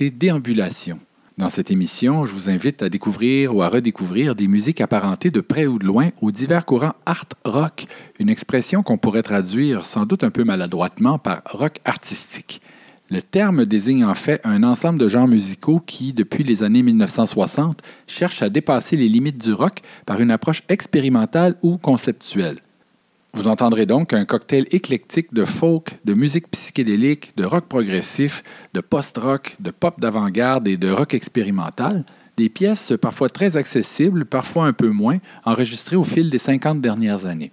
écoutez Déambulation. Dans cette émission, je vous invite à découvrir ou à redécouvrir des musiques apparentées de près ou de loin aux divers courants art rock, une expression qu'on pourrait traduire sans doute un peu maladroitement par rock artistique. Le terme désigne en fait un ensemble de genres musicaux qui, depuis les années 1960, cherchent à dépasser les limites du rock par une approche expérimentale ou conceptuelle. Vous entendrez donc un cocktail éclectique de folk, de musique psychédélique, de rock progressif, de post-rock, de pop d'avant-garde et de rock expérimental, des pièces parfois très accessibles, parfois un peu moins, enregistrées au fil des 50 dernières années.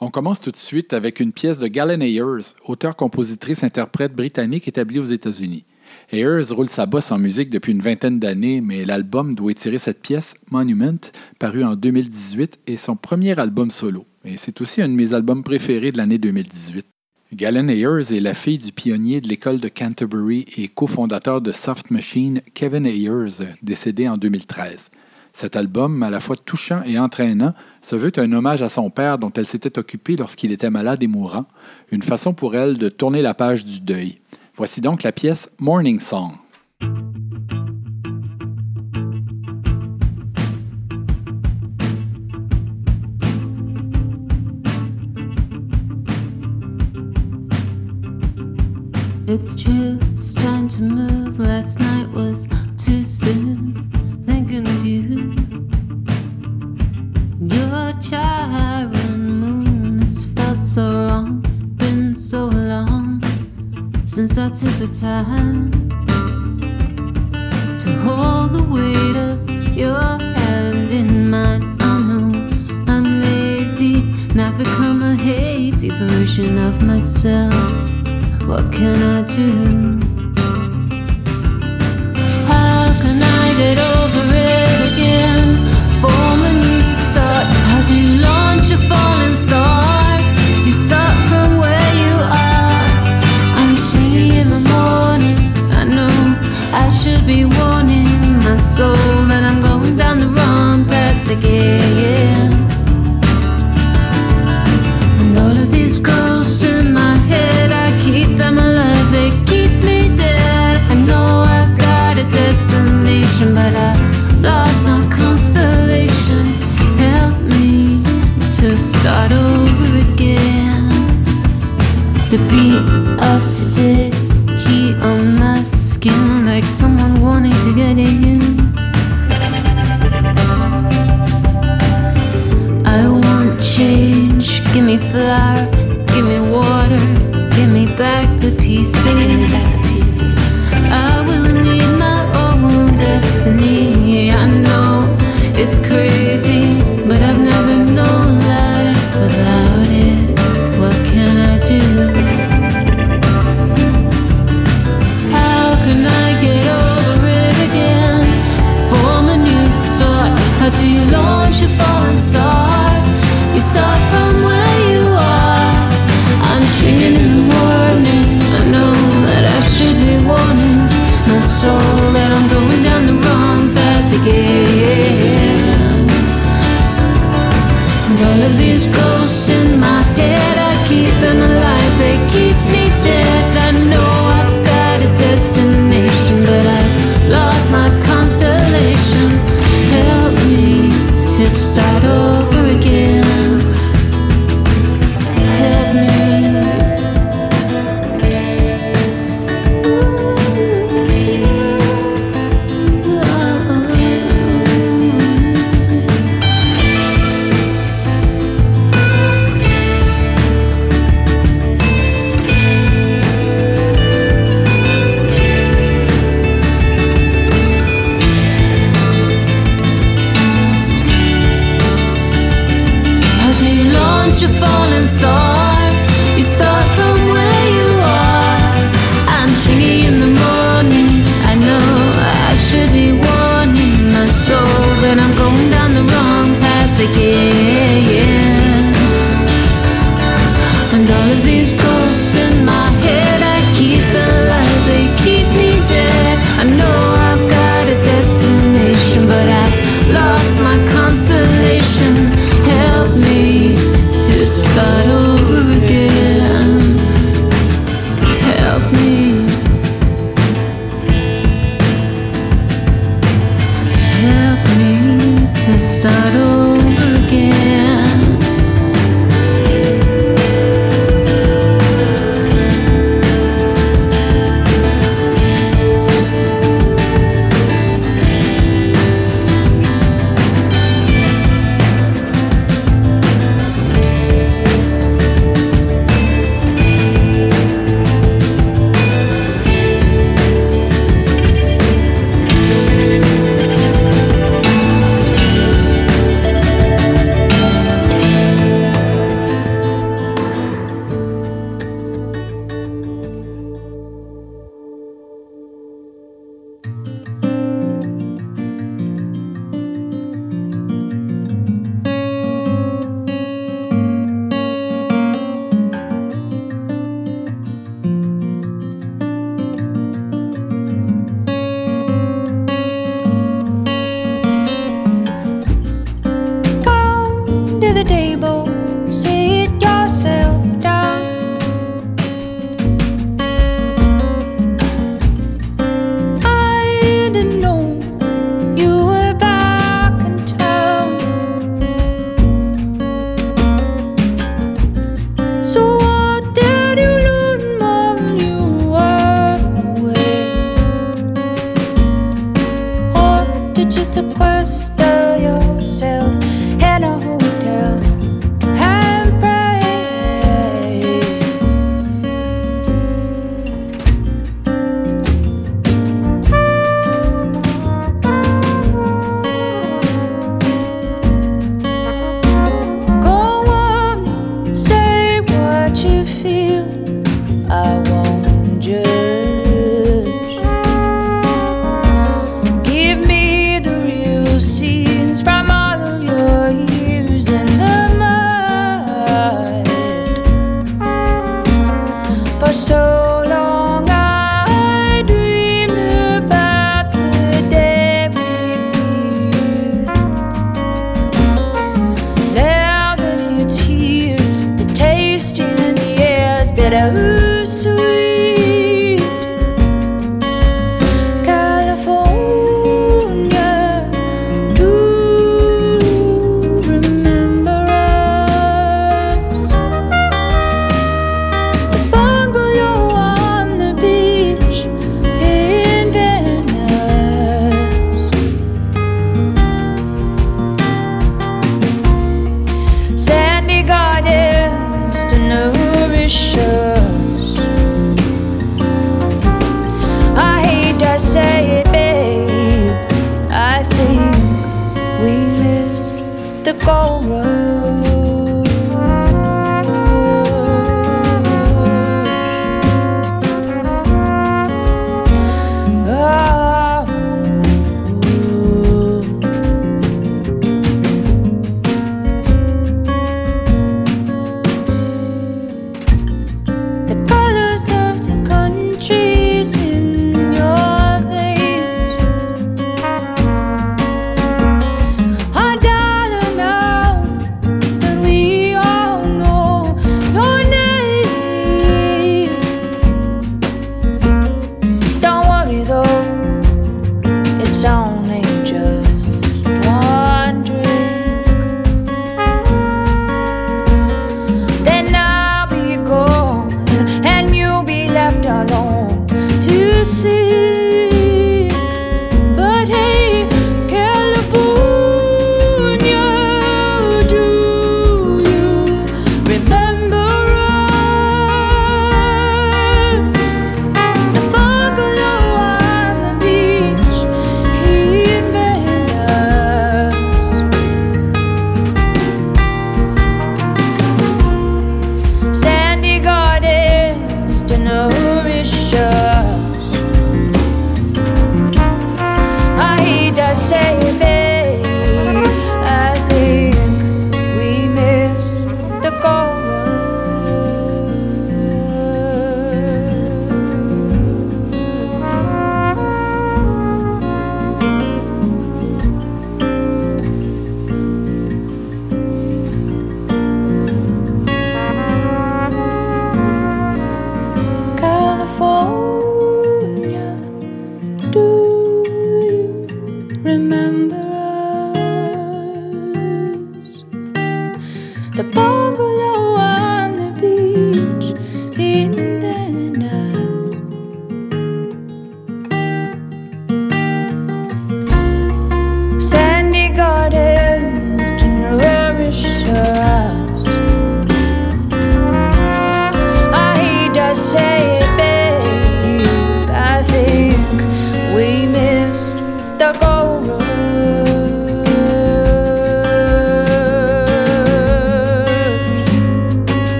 On commence tout de suite avec une pièce de Galen Ayers, auteur-compositrice-interprète britannique établie aux États-Unis. Ayers roule sa bosse en musique depuis une vingtaine d'années, mais l'album d'où est tirée cette pièce, Monument, paru en 2018, est son premier album solo. Et c'est aussi un de mes albums préférés de l'année 2018. Galen Ayers est la fille du pionnier de l'école de Canterbury et cofondateur de Soft Machine, Kevin Ayers, décédé en 2013. Cet album, à la fois touchant et entraînant, se veut un hommage à son père dont elle s'était occupée lorsqu'il était malade et mourant, une façon pour elle de tourner la page du deuil. Voici donc la pièce Morning Song. It's true, it's time to move. Last night was too soon. Thinking of you. Your chiron moon has felt so wrong. Been so long since I took the time to hold the weight of your hand in mine. I know I'm lazy, and I've become a hazy version of myself. What can I do? How can I get over it again? Form a new start. How do you launch a falling star? You start from where you are. I'm singing in the morning. I know I should be warning my soul that I'm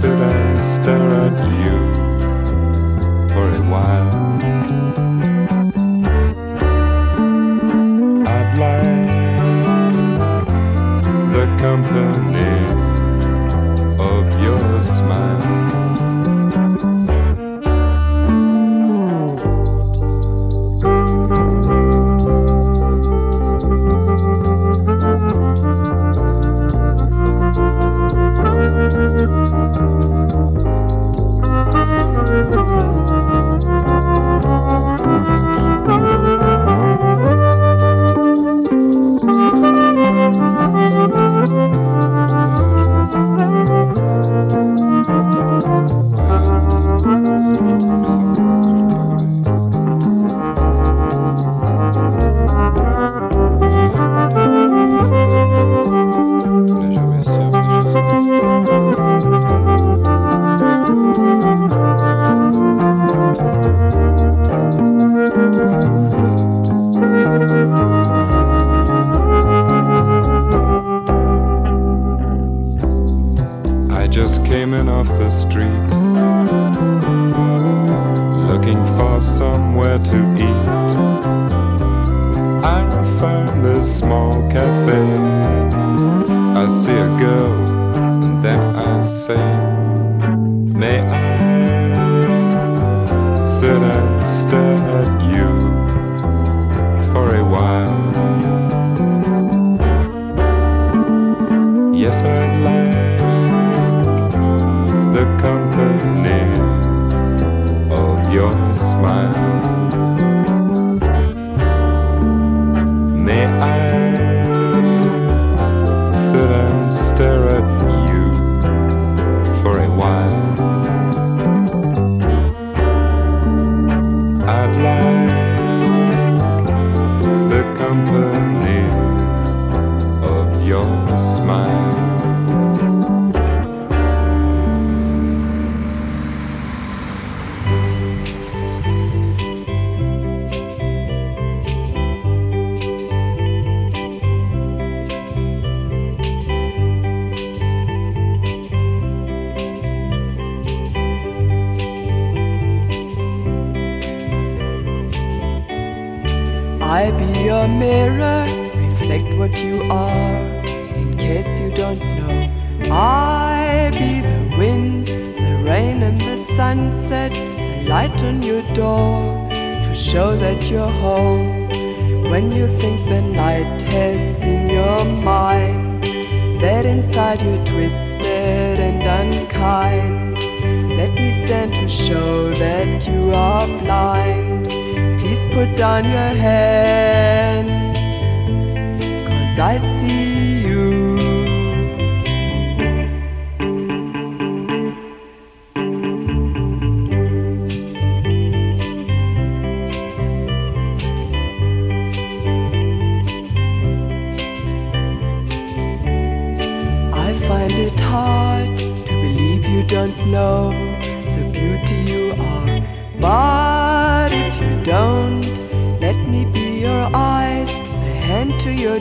stood and stare at you for a while. I'd like the company of your smile. You're twisted and unkind. Let me stand to show that you are blind. Please put down your hands, cause I see you.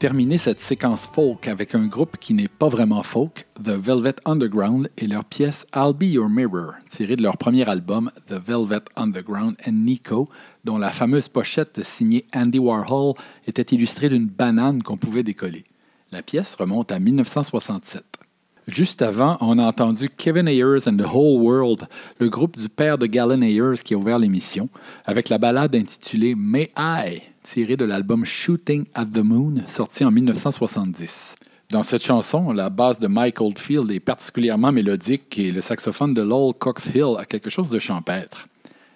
Terminé cette séquence folk avec un groupe qui n'est pas vraiment folk, The Velvet Underground, et leur pièce I'll Be Your Mirror, tirée de leur premier album The Velvet Underground and Nico, dont la fameuse pochette signée Andy Warhol était illustrée d'une banane qu'on pouvait décoller. La pièce remonte à 1967. Juste avant, on a entendu Kevin Ayers and the Whole World, le groupe du père de Galen Ayers qui a ouvert l'émission, avec la ballade intitulée May I, tirée de l'album Shooting at the Moon, sorti en 1970. Dans cette chanson, la basse de Mike Oldfield est particulièrement mélodique et le saxophone de Lowell Cox Hill a quelque chose de champêtre.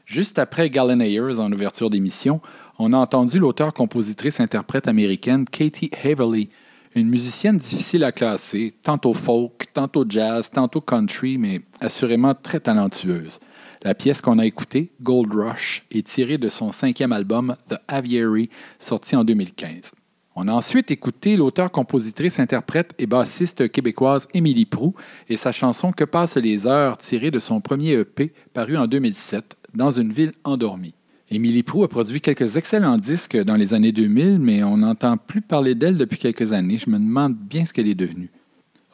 Juste après Galen Ayers en ouverture d'émission, on a entendu l'auteur-compositrice-interprète américaine Katie Haverly, une musicienne difficile à classer, tantôt folk, tantôt jazz, tantôt country, mais assurément très talentueuse. La pièce qu'on a écoutée, Gold Rush, est tirée de son cinquième album The Aviary, sorti en 2015. On a ensuite écouté l'auteur-compositrice-interprète et bassiste québécoise Émilie Prou et sa chanson Que passent les heures, tirée de son premier EP paru en 2007, Dans une ville endormie. Émilie Prou a produit quelques excellents disques dans les années 2000, mais on n'entend plus parler d'elle depuis quelques années. Je me demande bien ce qu'elle est devenue.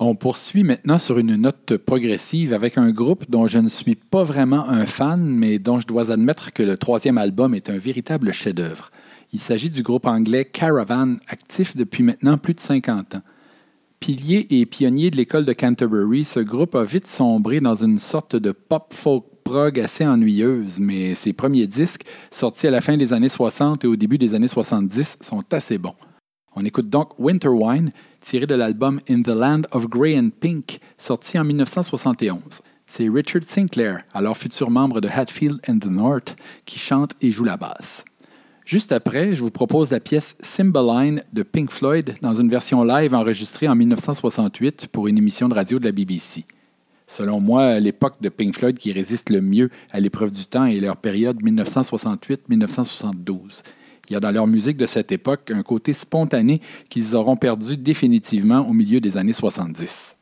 On poursuit maintenant sur une note progressive avec un groupe dont je ne suis pas vraiment un fan, mais dont je dois admettre que le troisième album est un véritable chef-d'œuvre. Il s'agit du groupe anglais Caravan, actif depuis maintenant plus de 50 ans. Pilier et pionnier de l'école de Canterbury, ce groupe a vite sombré dans une sorte de pop folk prog assez ennuyeuse, mais ses premiers disques, sortis à la fin des années 60 et au début des années 70, sont assez bons. On écoute donc Winter Wine, tiré de l'album In the Land of Grey and Pink, sorti en 1971. C'est Richard Sinclair, alors futur membre de Hatfield and the North, qui chante et joue la basse. Juste après, je vous propose la pièce Cymbaline de Pink Floyd dans une version live enregistrée en 1968 pour une émission de radio de la BBC. Selon moi, l'époque de Pink Floyd qui résiste le mieux à l'épreuve du temps est leur période 1968-1972. Il y a dans leur musique de cette époque un côté spontané qu'ils auront perdu définitivement au milieu des années 70.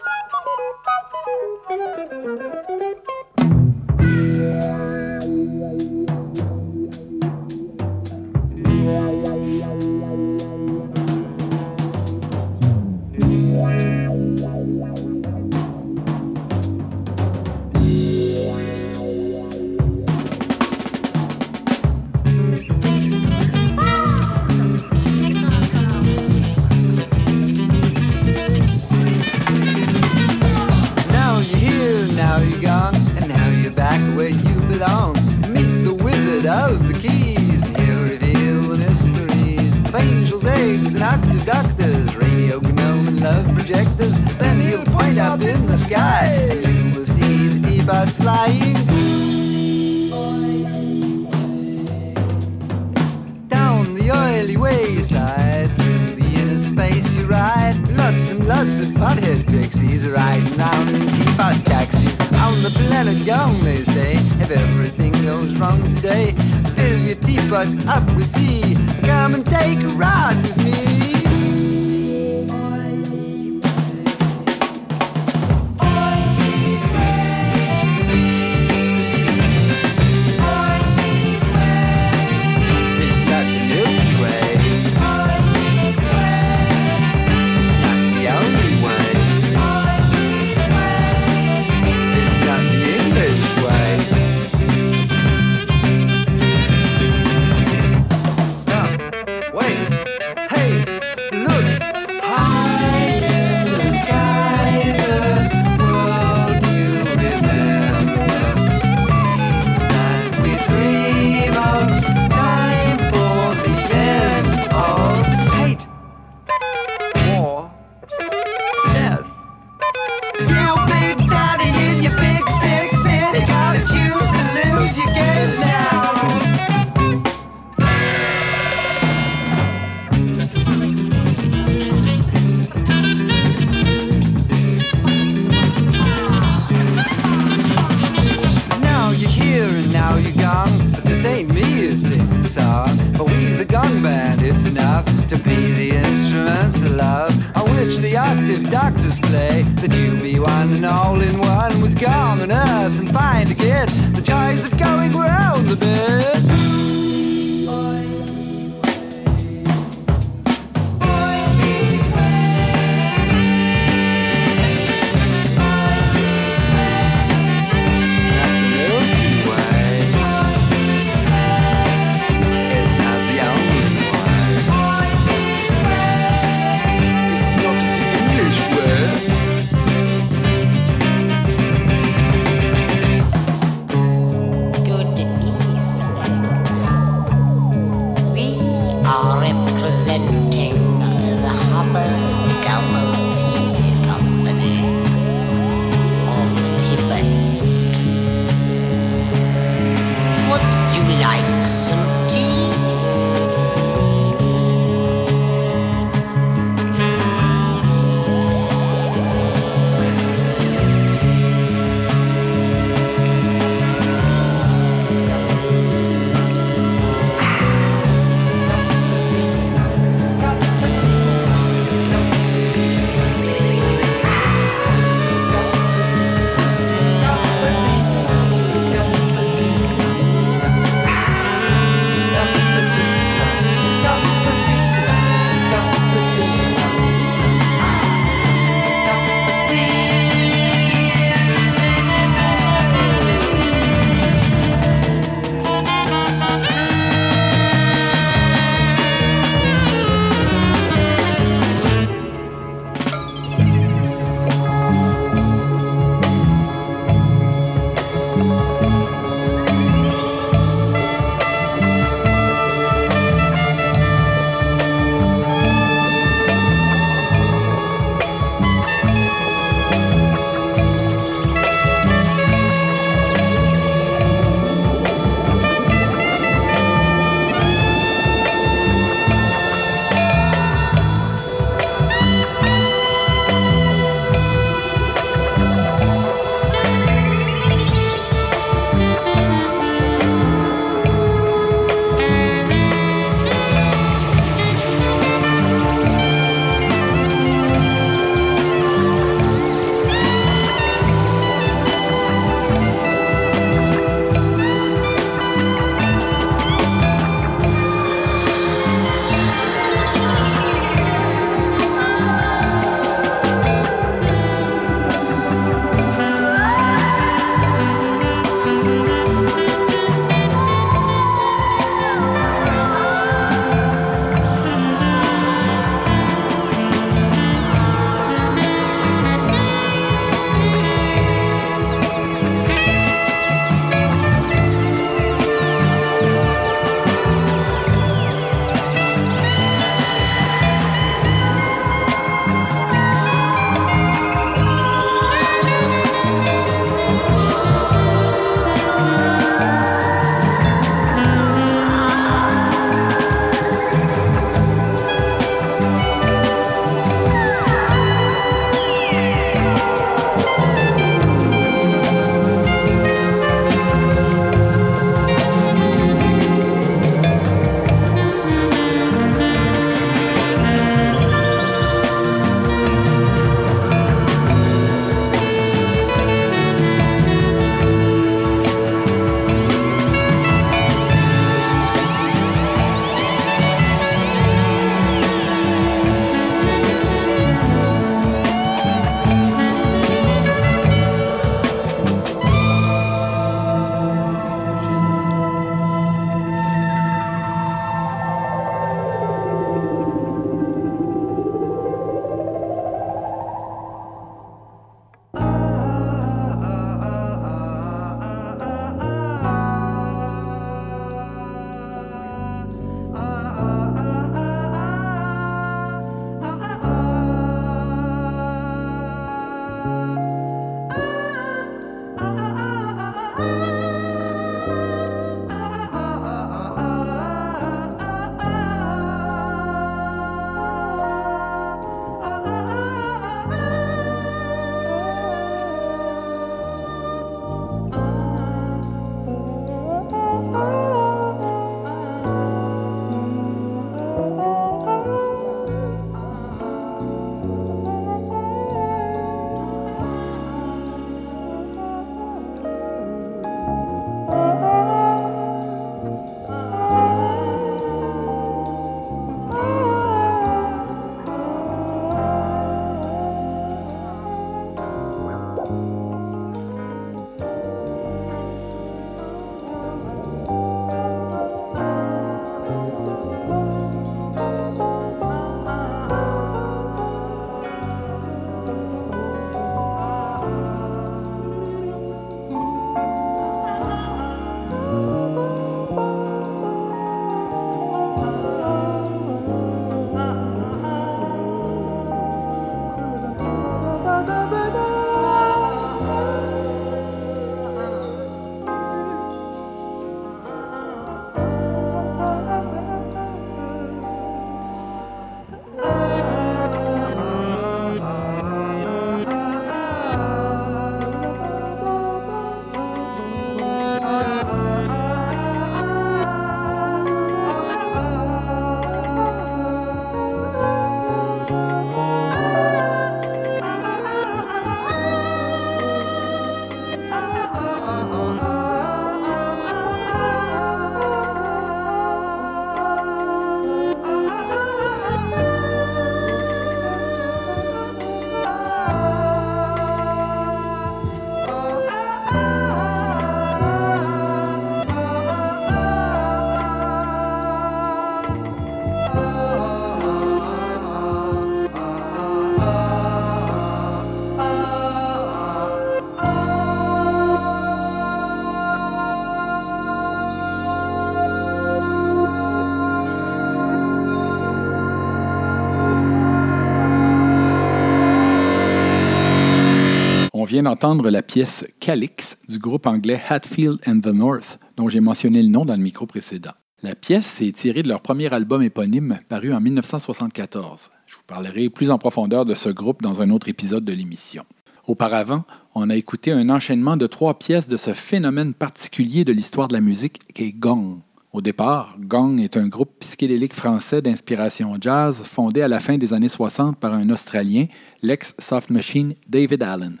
Vient d'entendre la pièce Calix du groupe anglais Hatfield and the North, dont j'ai mentionné le nom dans le micro précédent. La pièce est tirée de leur premier album éponyme paru en 1974. Je vous parlerai plus en profondeur de ce groupe dans un autre épisode de l'émission. Auparavant, on a écouté un enchaînement de trois pièces de ce phénomène particulier de l'histoire de la musique qu'est Gong. Au départ, Gong est un groupe psychédélique français d'inspiration jazz fondé à la fin des années 60 par un Australien, l'ex-soft machine David Allen.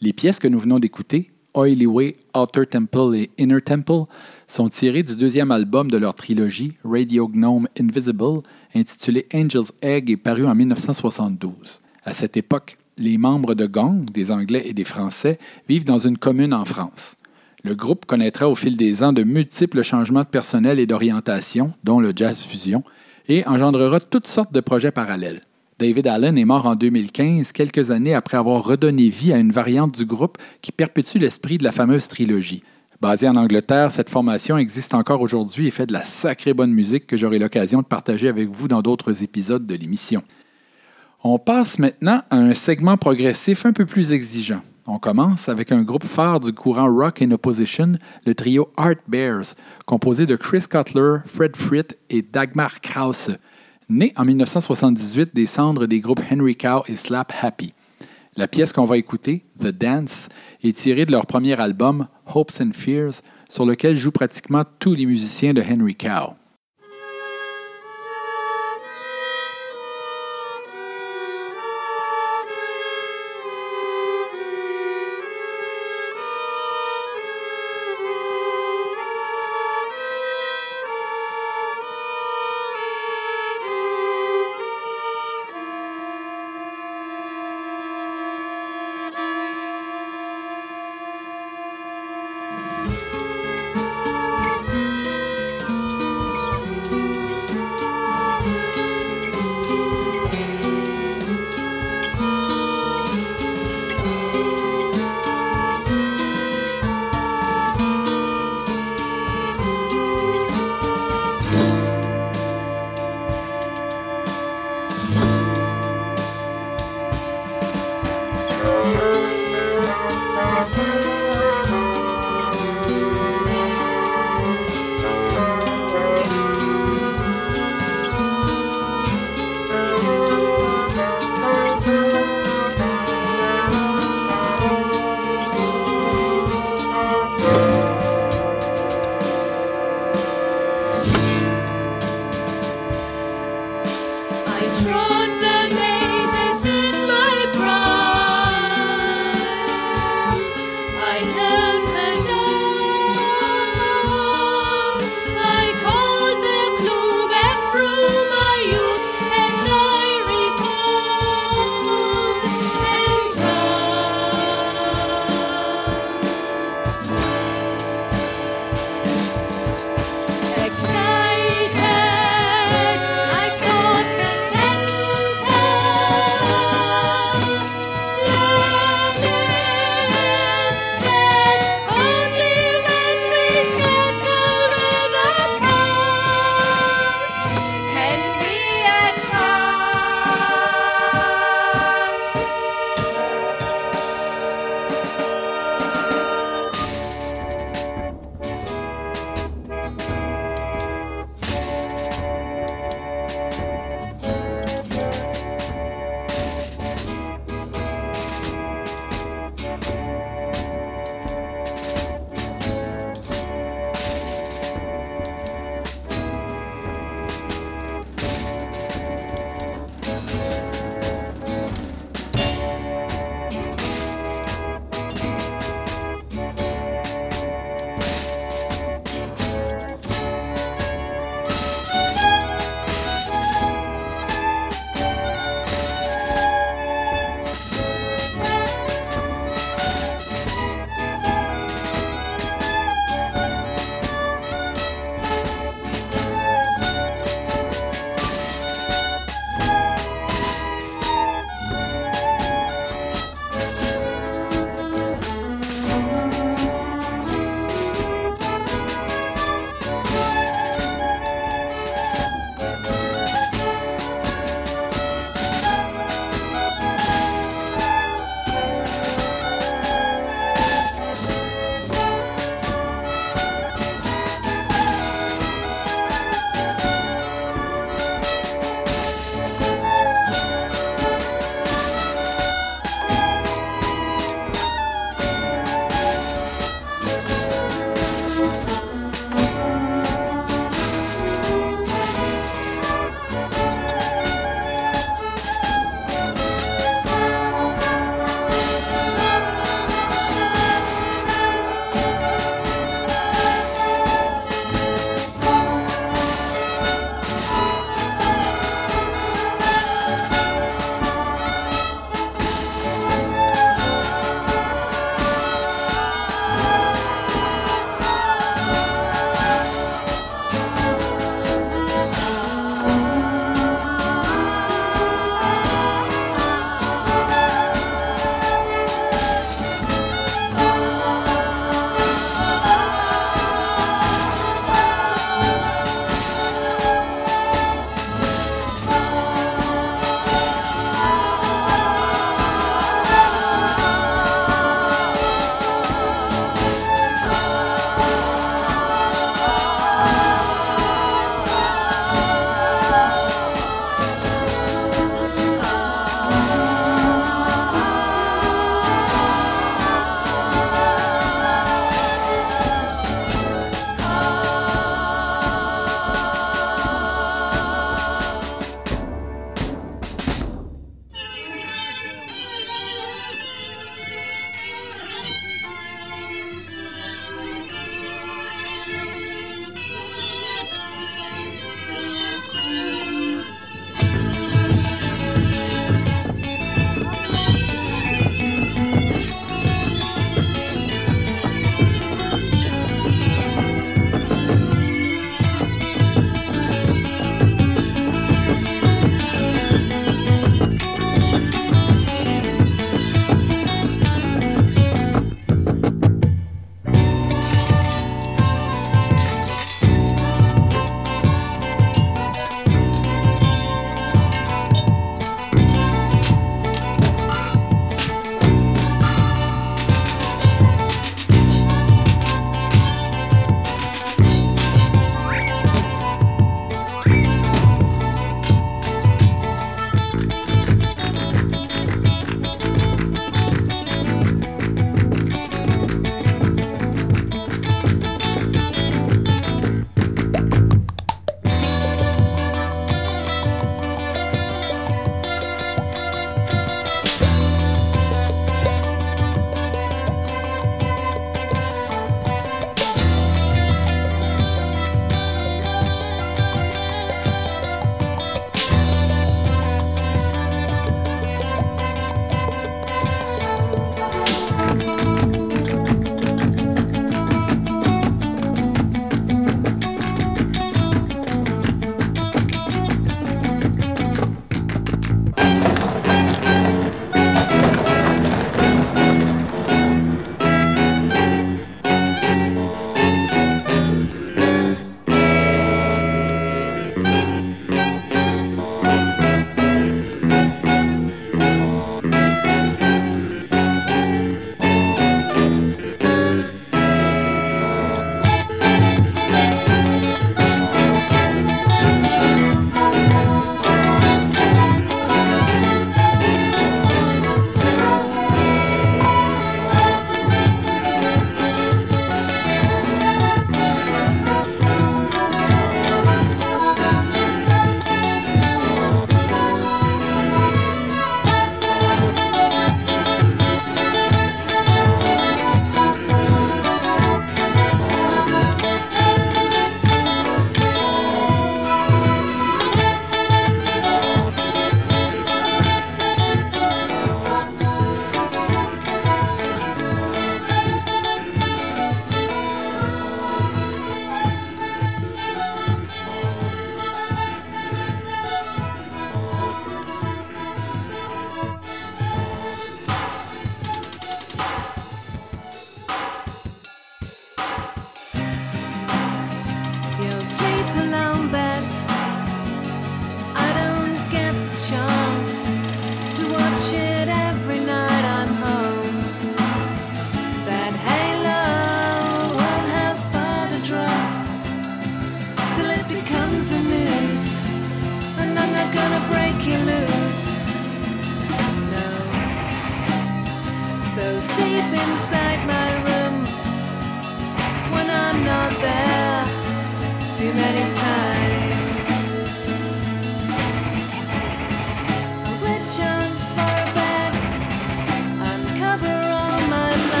Les pièces que nous venons d'écouter, Oily Way, Outer Temple et Inner Temple, sont tirées du deuxième album de leur trilogie, Radio Gnome Invisible, intitulé Angel's Egg et paru en 1972. À cette époque, les membres de Gong, des Anglais et des Français, vivent dans une commune en France. Le groupe connaîtra au fil des ans de multiples changements de personnel et d'orientation, dont le jazz fusion, et engendrera toutes sortes de projets parallèles. David Allen est mort en 2015, quelques années après avoir redonné vie à une variante du groupe qui perpétue l'esprit de la fameuse trilogie. Basée en Angleterre, cette formation existe encore aujourd'hui et fait de la sacrée bonne musique que j'aurai l'occasion de partager avec vous dans d'autres épisodes de l'émission. On passe maintenant à un segment progressif un peu plus exigeant. On commence avec un groupe phare du courant Rock in Opposition, le trio Art Bears, composé de Chris Cutler, Fred Fritt et Dagmar Krause, né en 1978 des cendres des groupes Henry Cow et Slap Happy. La pièce qu'on va écouter, The Dance, est tirée de leur premier album, Hopes and Fears, sur lequel jouent pratiquement tous les musiciens de Henry Cow.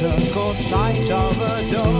caught sight of a door.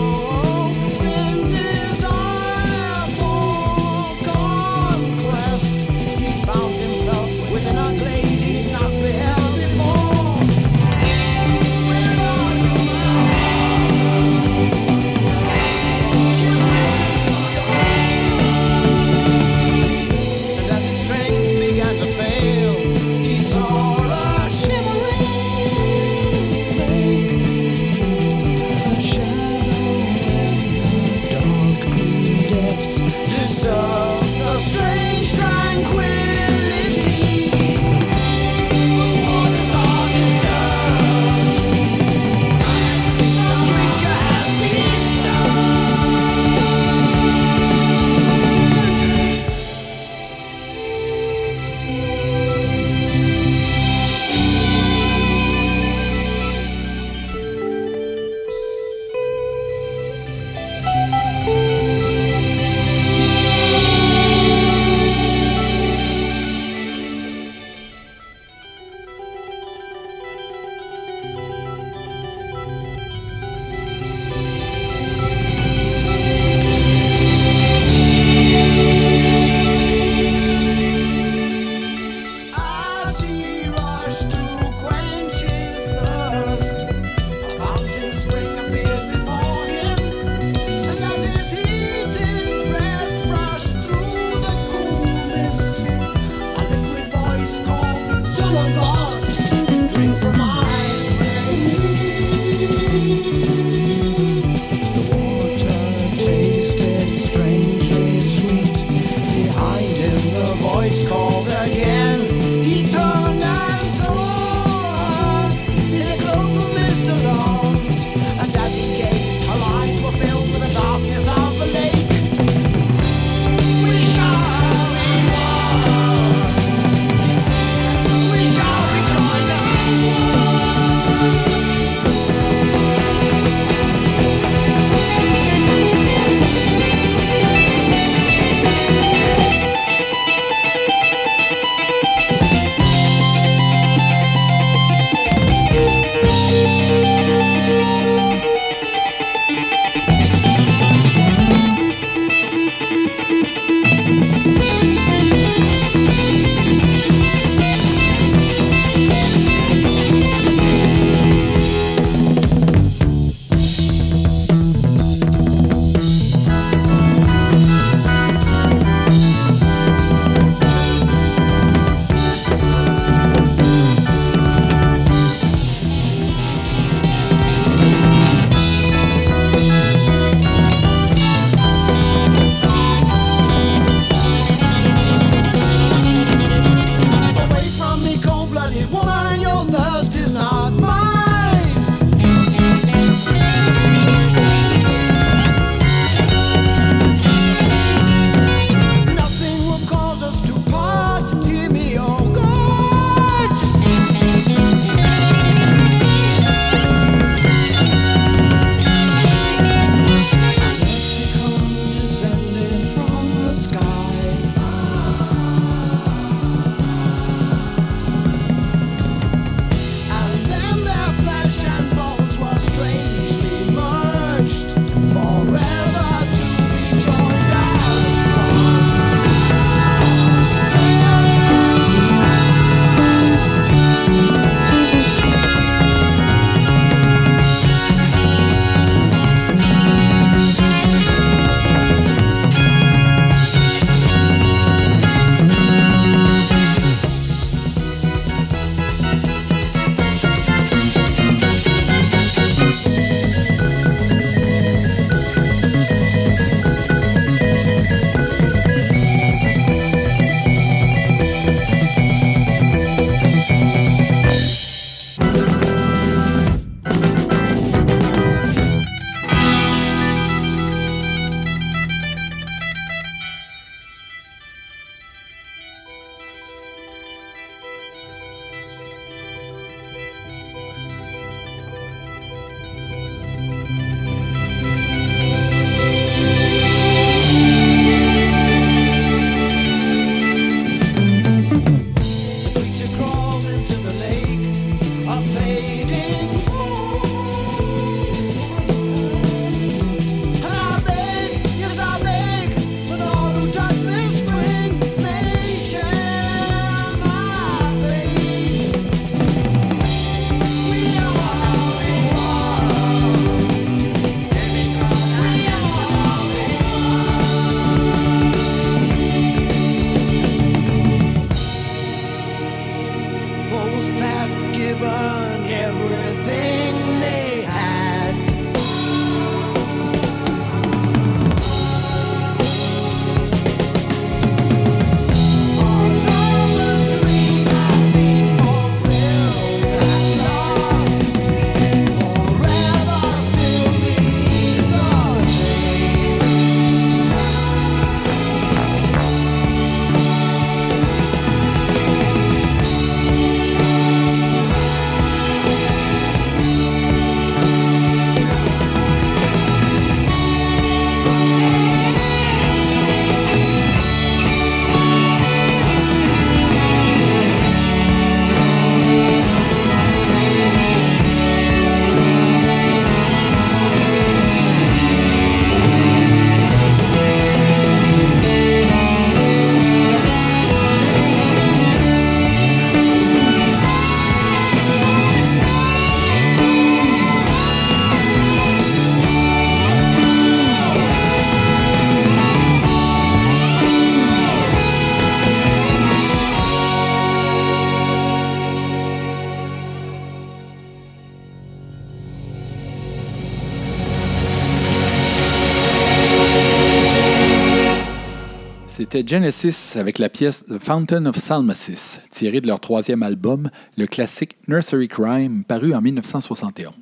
C'était Genesis avec la pièce The Fountain of Salmacis, tirée de leur troisième album, le classique Nursery Crime, paru en 1971.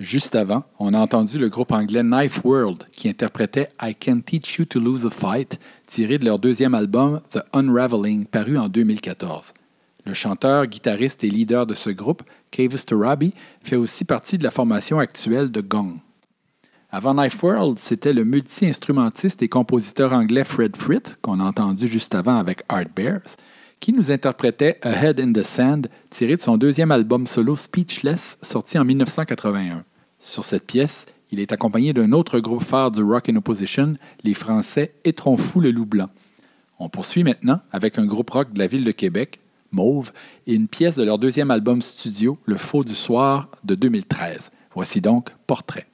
Juste avant, on a entendu le groupe anglais Knife World qui interprétait I Can Teach You to Lose a Fight, tiré de leur deuxième album The Unraveling, paru en 2014. Le chanteur, guitariste et leader de ce groupe, Kavis Tarabi, fait aussi partie de la formation actuelle de Gong. Avant Knife World, c'était le multi-instrumentiste et compositeur anglais Fred Fritt, qu'on a entendu juste avant avec Art Bears, qui nous interprétait A Head in the Sand, tiré de son deuxième album solo Speechless, sorti en 1981. Sur cette pièce, il est accompagné d'un autre groupe phare du rock in opposition, les Français Étron Fou le Loup Blanc. On poursuit maintenant avec un groupe rock de la ville de Québec, Mauve, et une pièce de leur deuxième album studio, Le Faux du Soir, de 2013. Voici donc Portrait.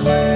sway.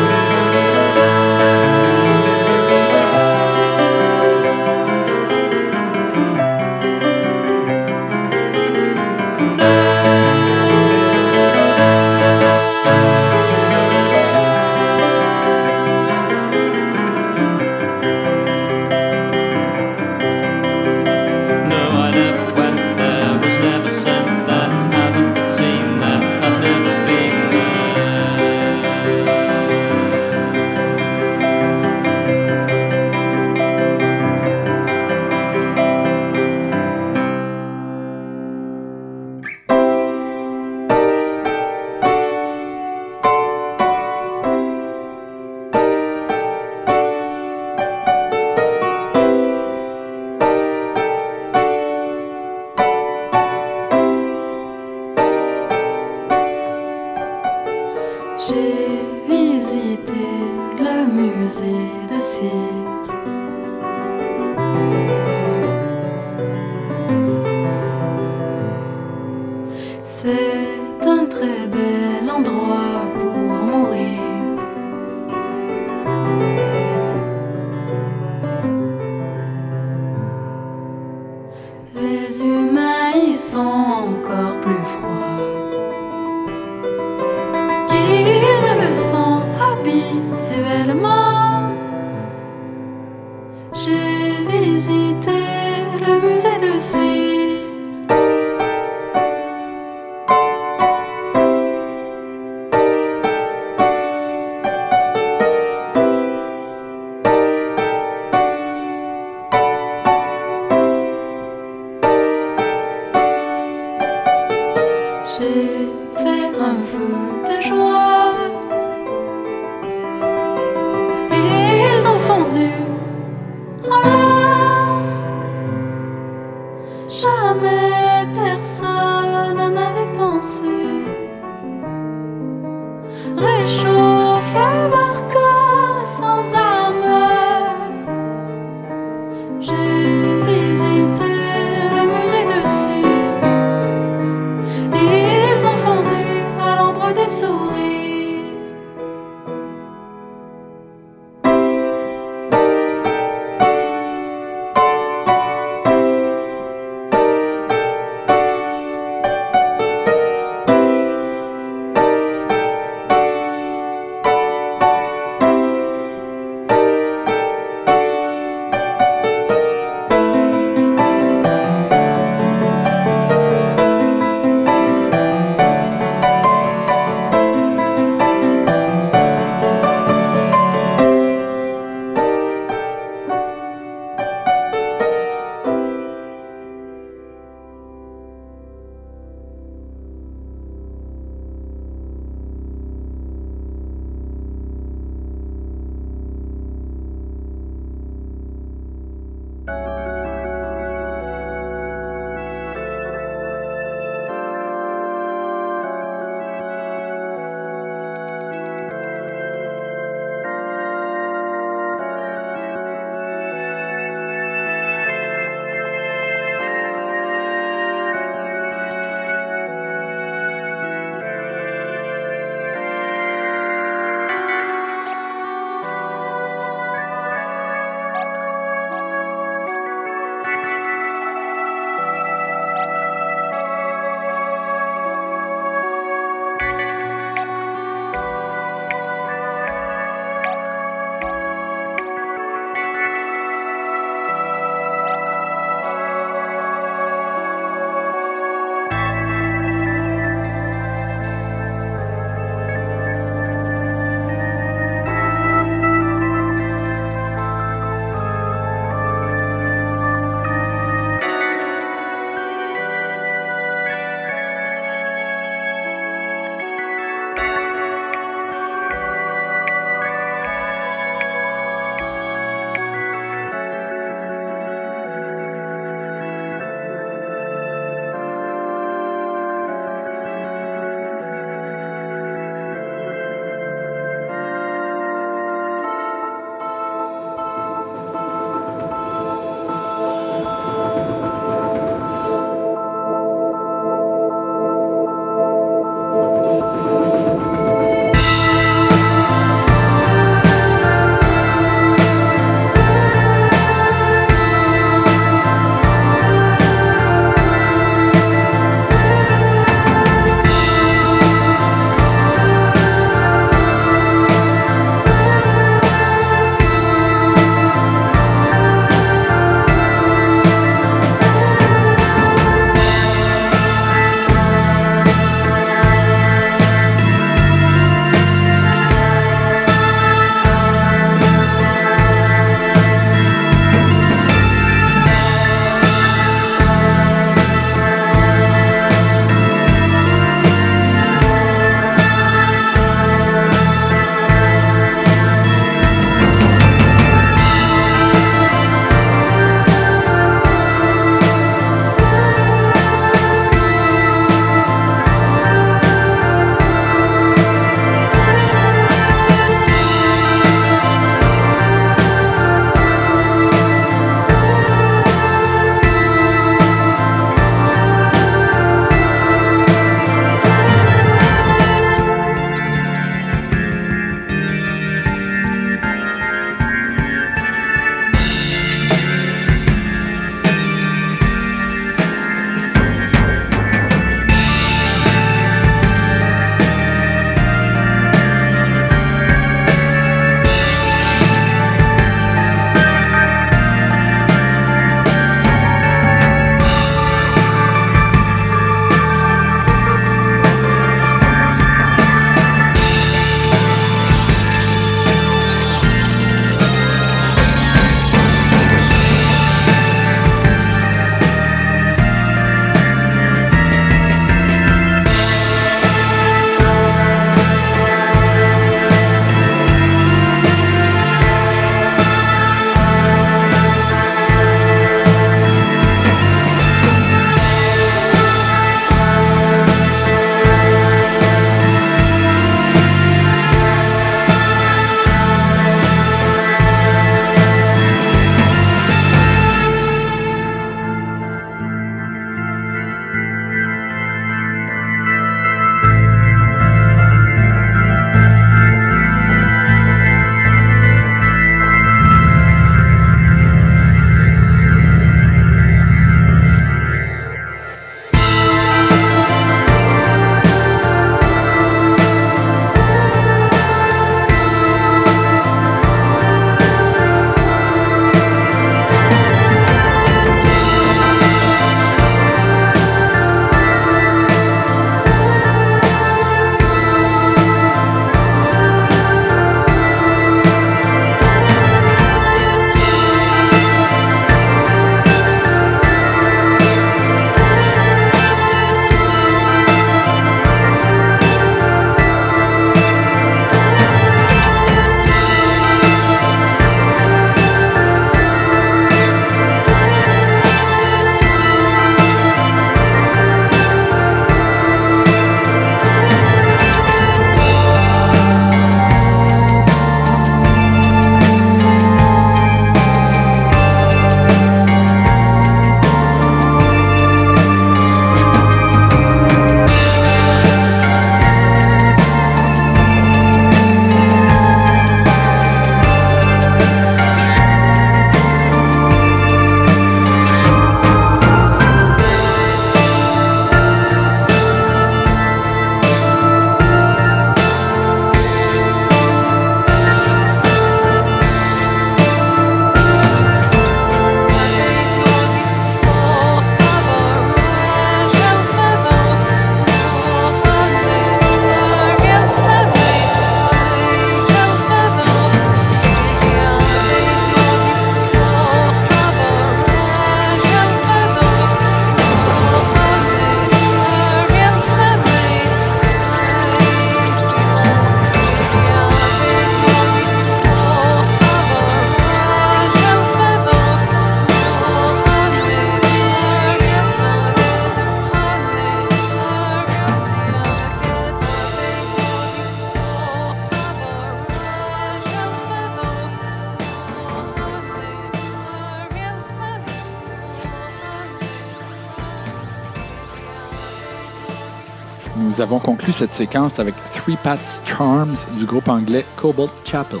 Nous avons conclu cette séquence avec Three Paths Charms du groupe anglais Cobalt Chapel.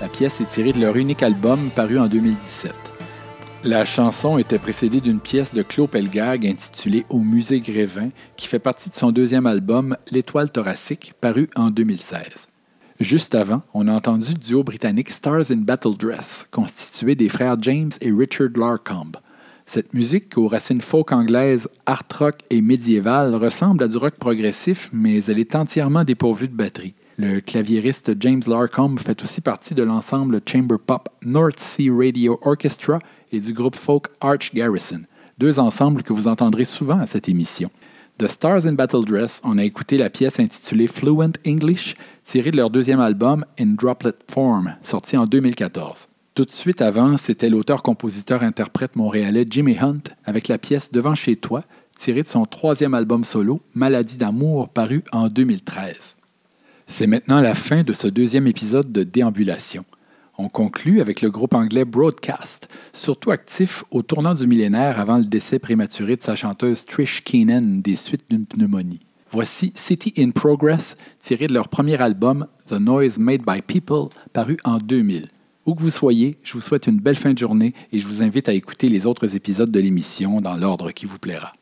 La pièce est tirée de leur unique album paru en 2017. La chanson était précédée d'une pièce de Claude Pelgag intitulée Au musée Grévin, qui fait partie de son deuxième album L'étoile thoracique, paru en 2016. Juste avant, on a entendu le duo britannique Stars in Battle Dress, constitué des frères James et Richard Larcombe. Cette musique, aux racines folk anglaises, art rock et médiévale, ressemble à du rock progressif, mais elle est entièrement dépourvue de batterie. Le claviériste James Larcombe fait aussi partie de l'ensemble chamber pop North Sea Radio Orchestra et du groupe folk Arch Garrison, deux ensembles que vous entendrez souvent à cette émission. De Stars in Battle Dress, on a écouté la pièce intitulée Fluent English, tirée de leur deuxième album In Droplet Form, sorti en 2014. Tout de suite avant, c'était l'auteur-compositeur-interprète montréalais Jimmy Hunt avec la pièce Devant chez toi, tirée de son troisième album solo, Maladie d'amour, paru en 2013. C'est maintenant la fin de ce deuxième épisode de Déambulation. On conclut avec le groupe anglais Broadcast, surtout actif au tournant du millénaire avant le décès prématuré de sa chanteuse Trish Keenan des suites d'une pneumonie. Voici City in Progress, tiré de leur premier album The Noise Made by People, paru en 2000. Où que vous soyez, je vous souhaite une belle fin de journée et je vous invite à écouter les autres épisodes de l'émission dans l'ordre qui vous plaira.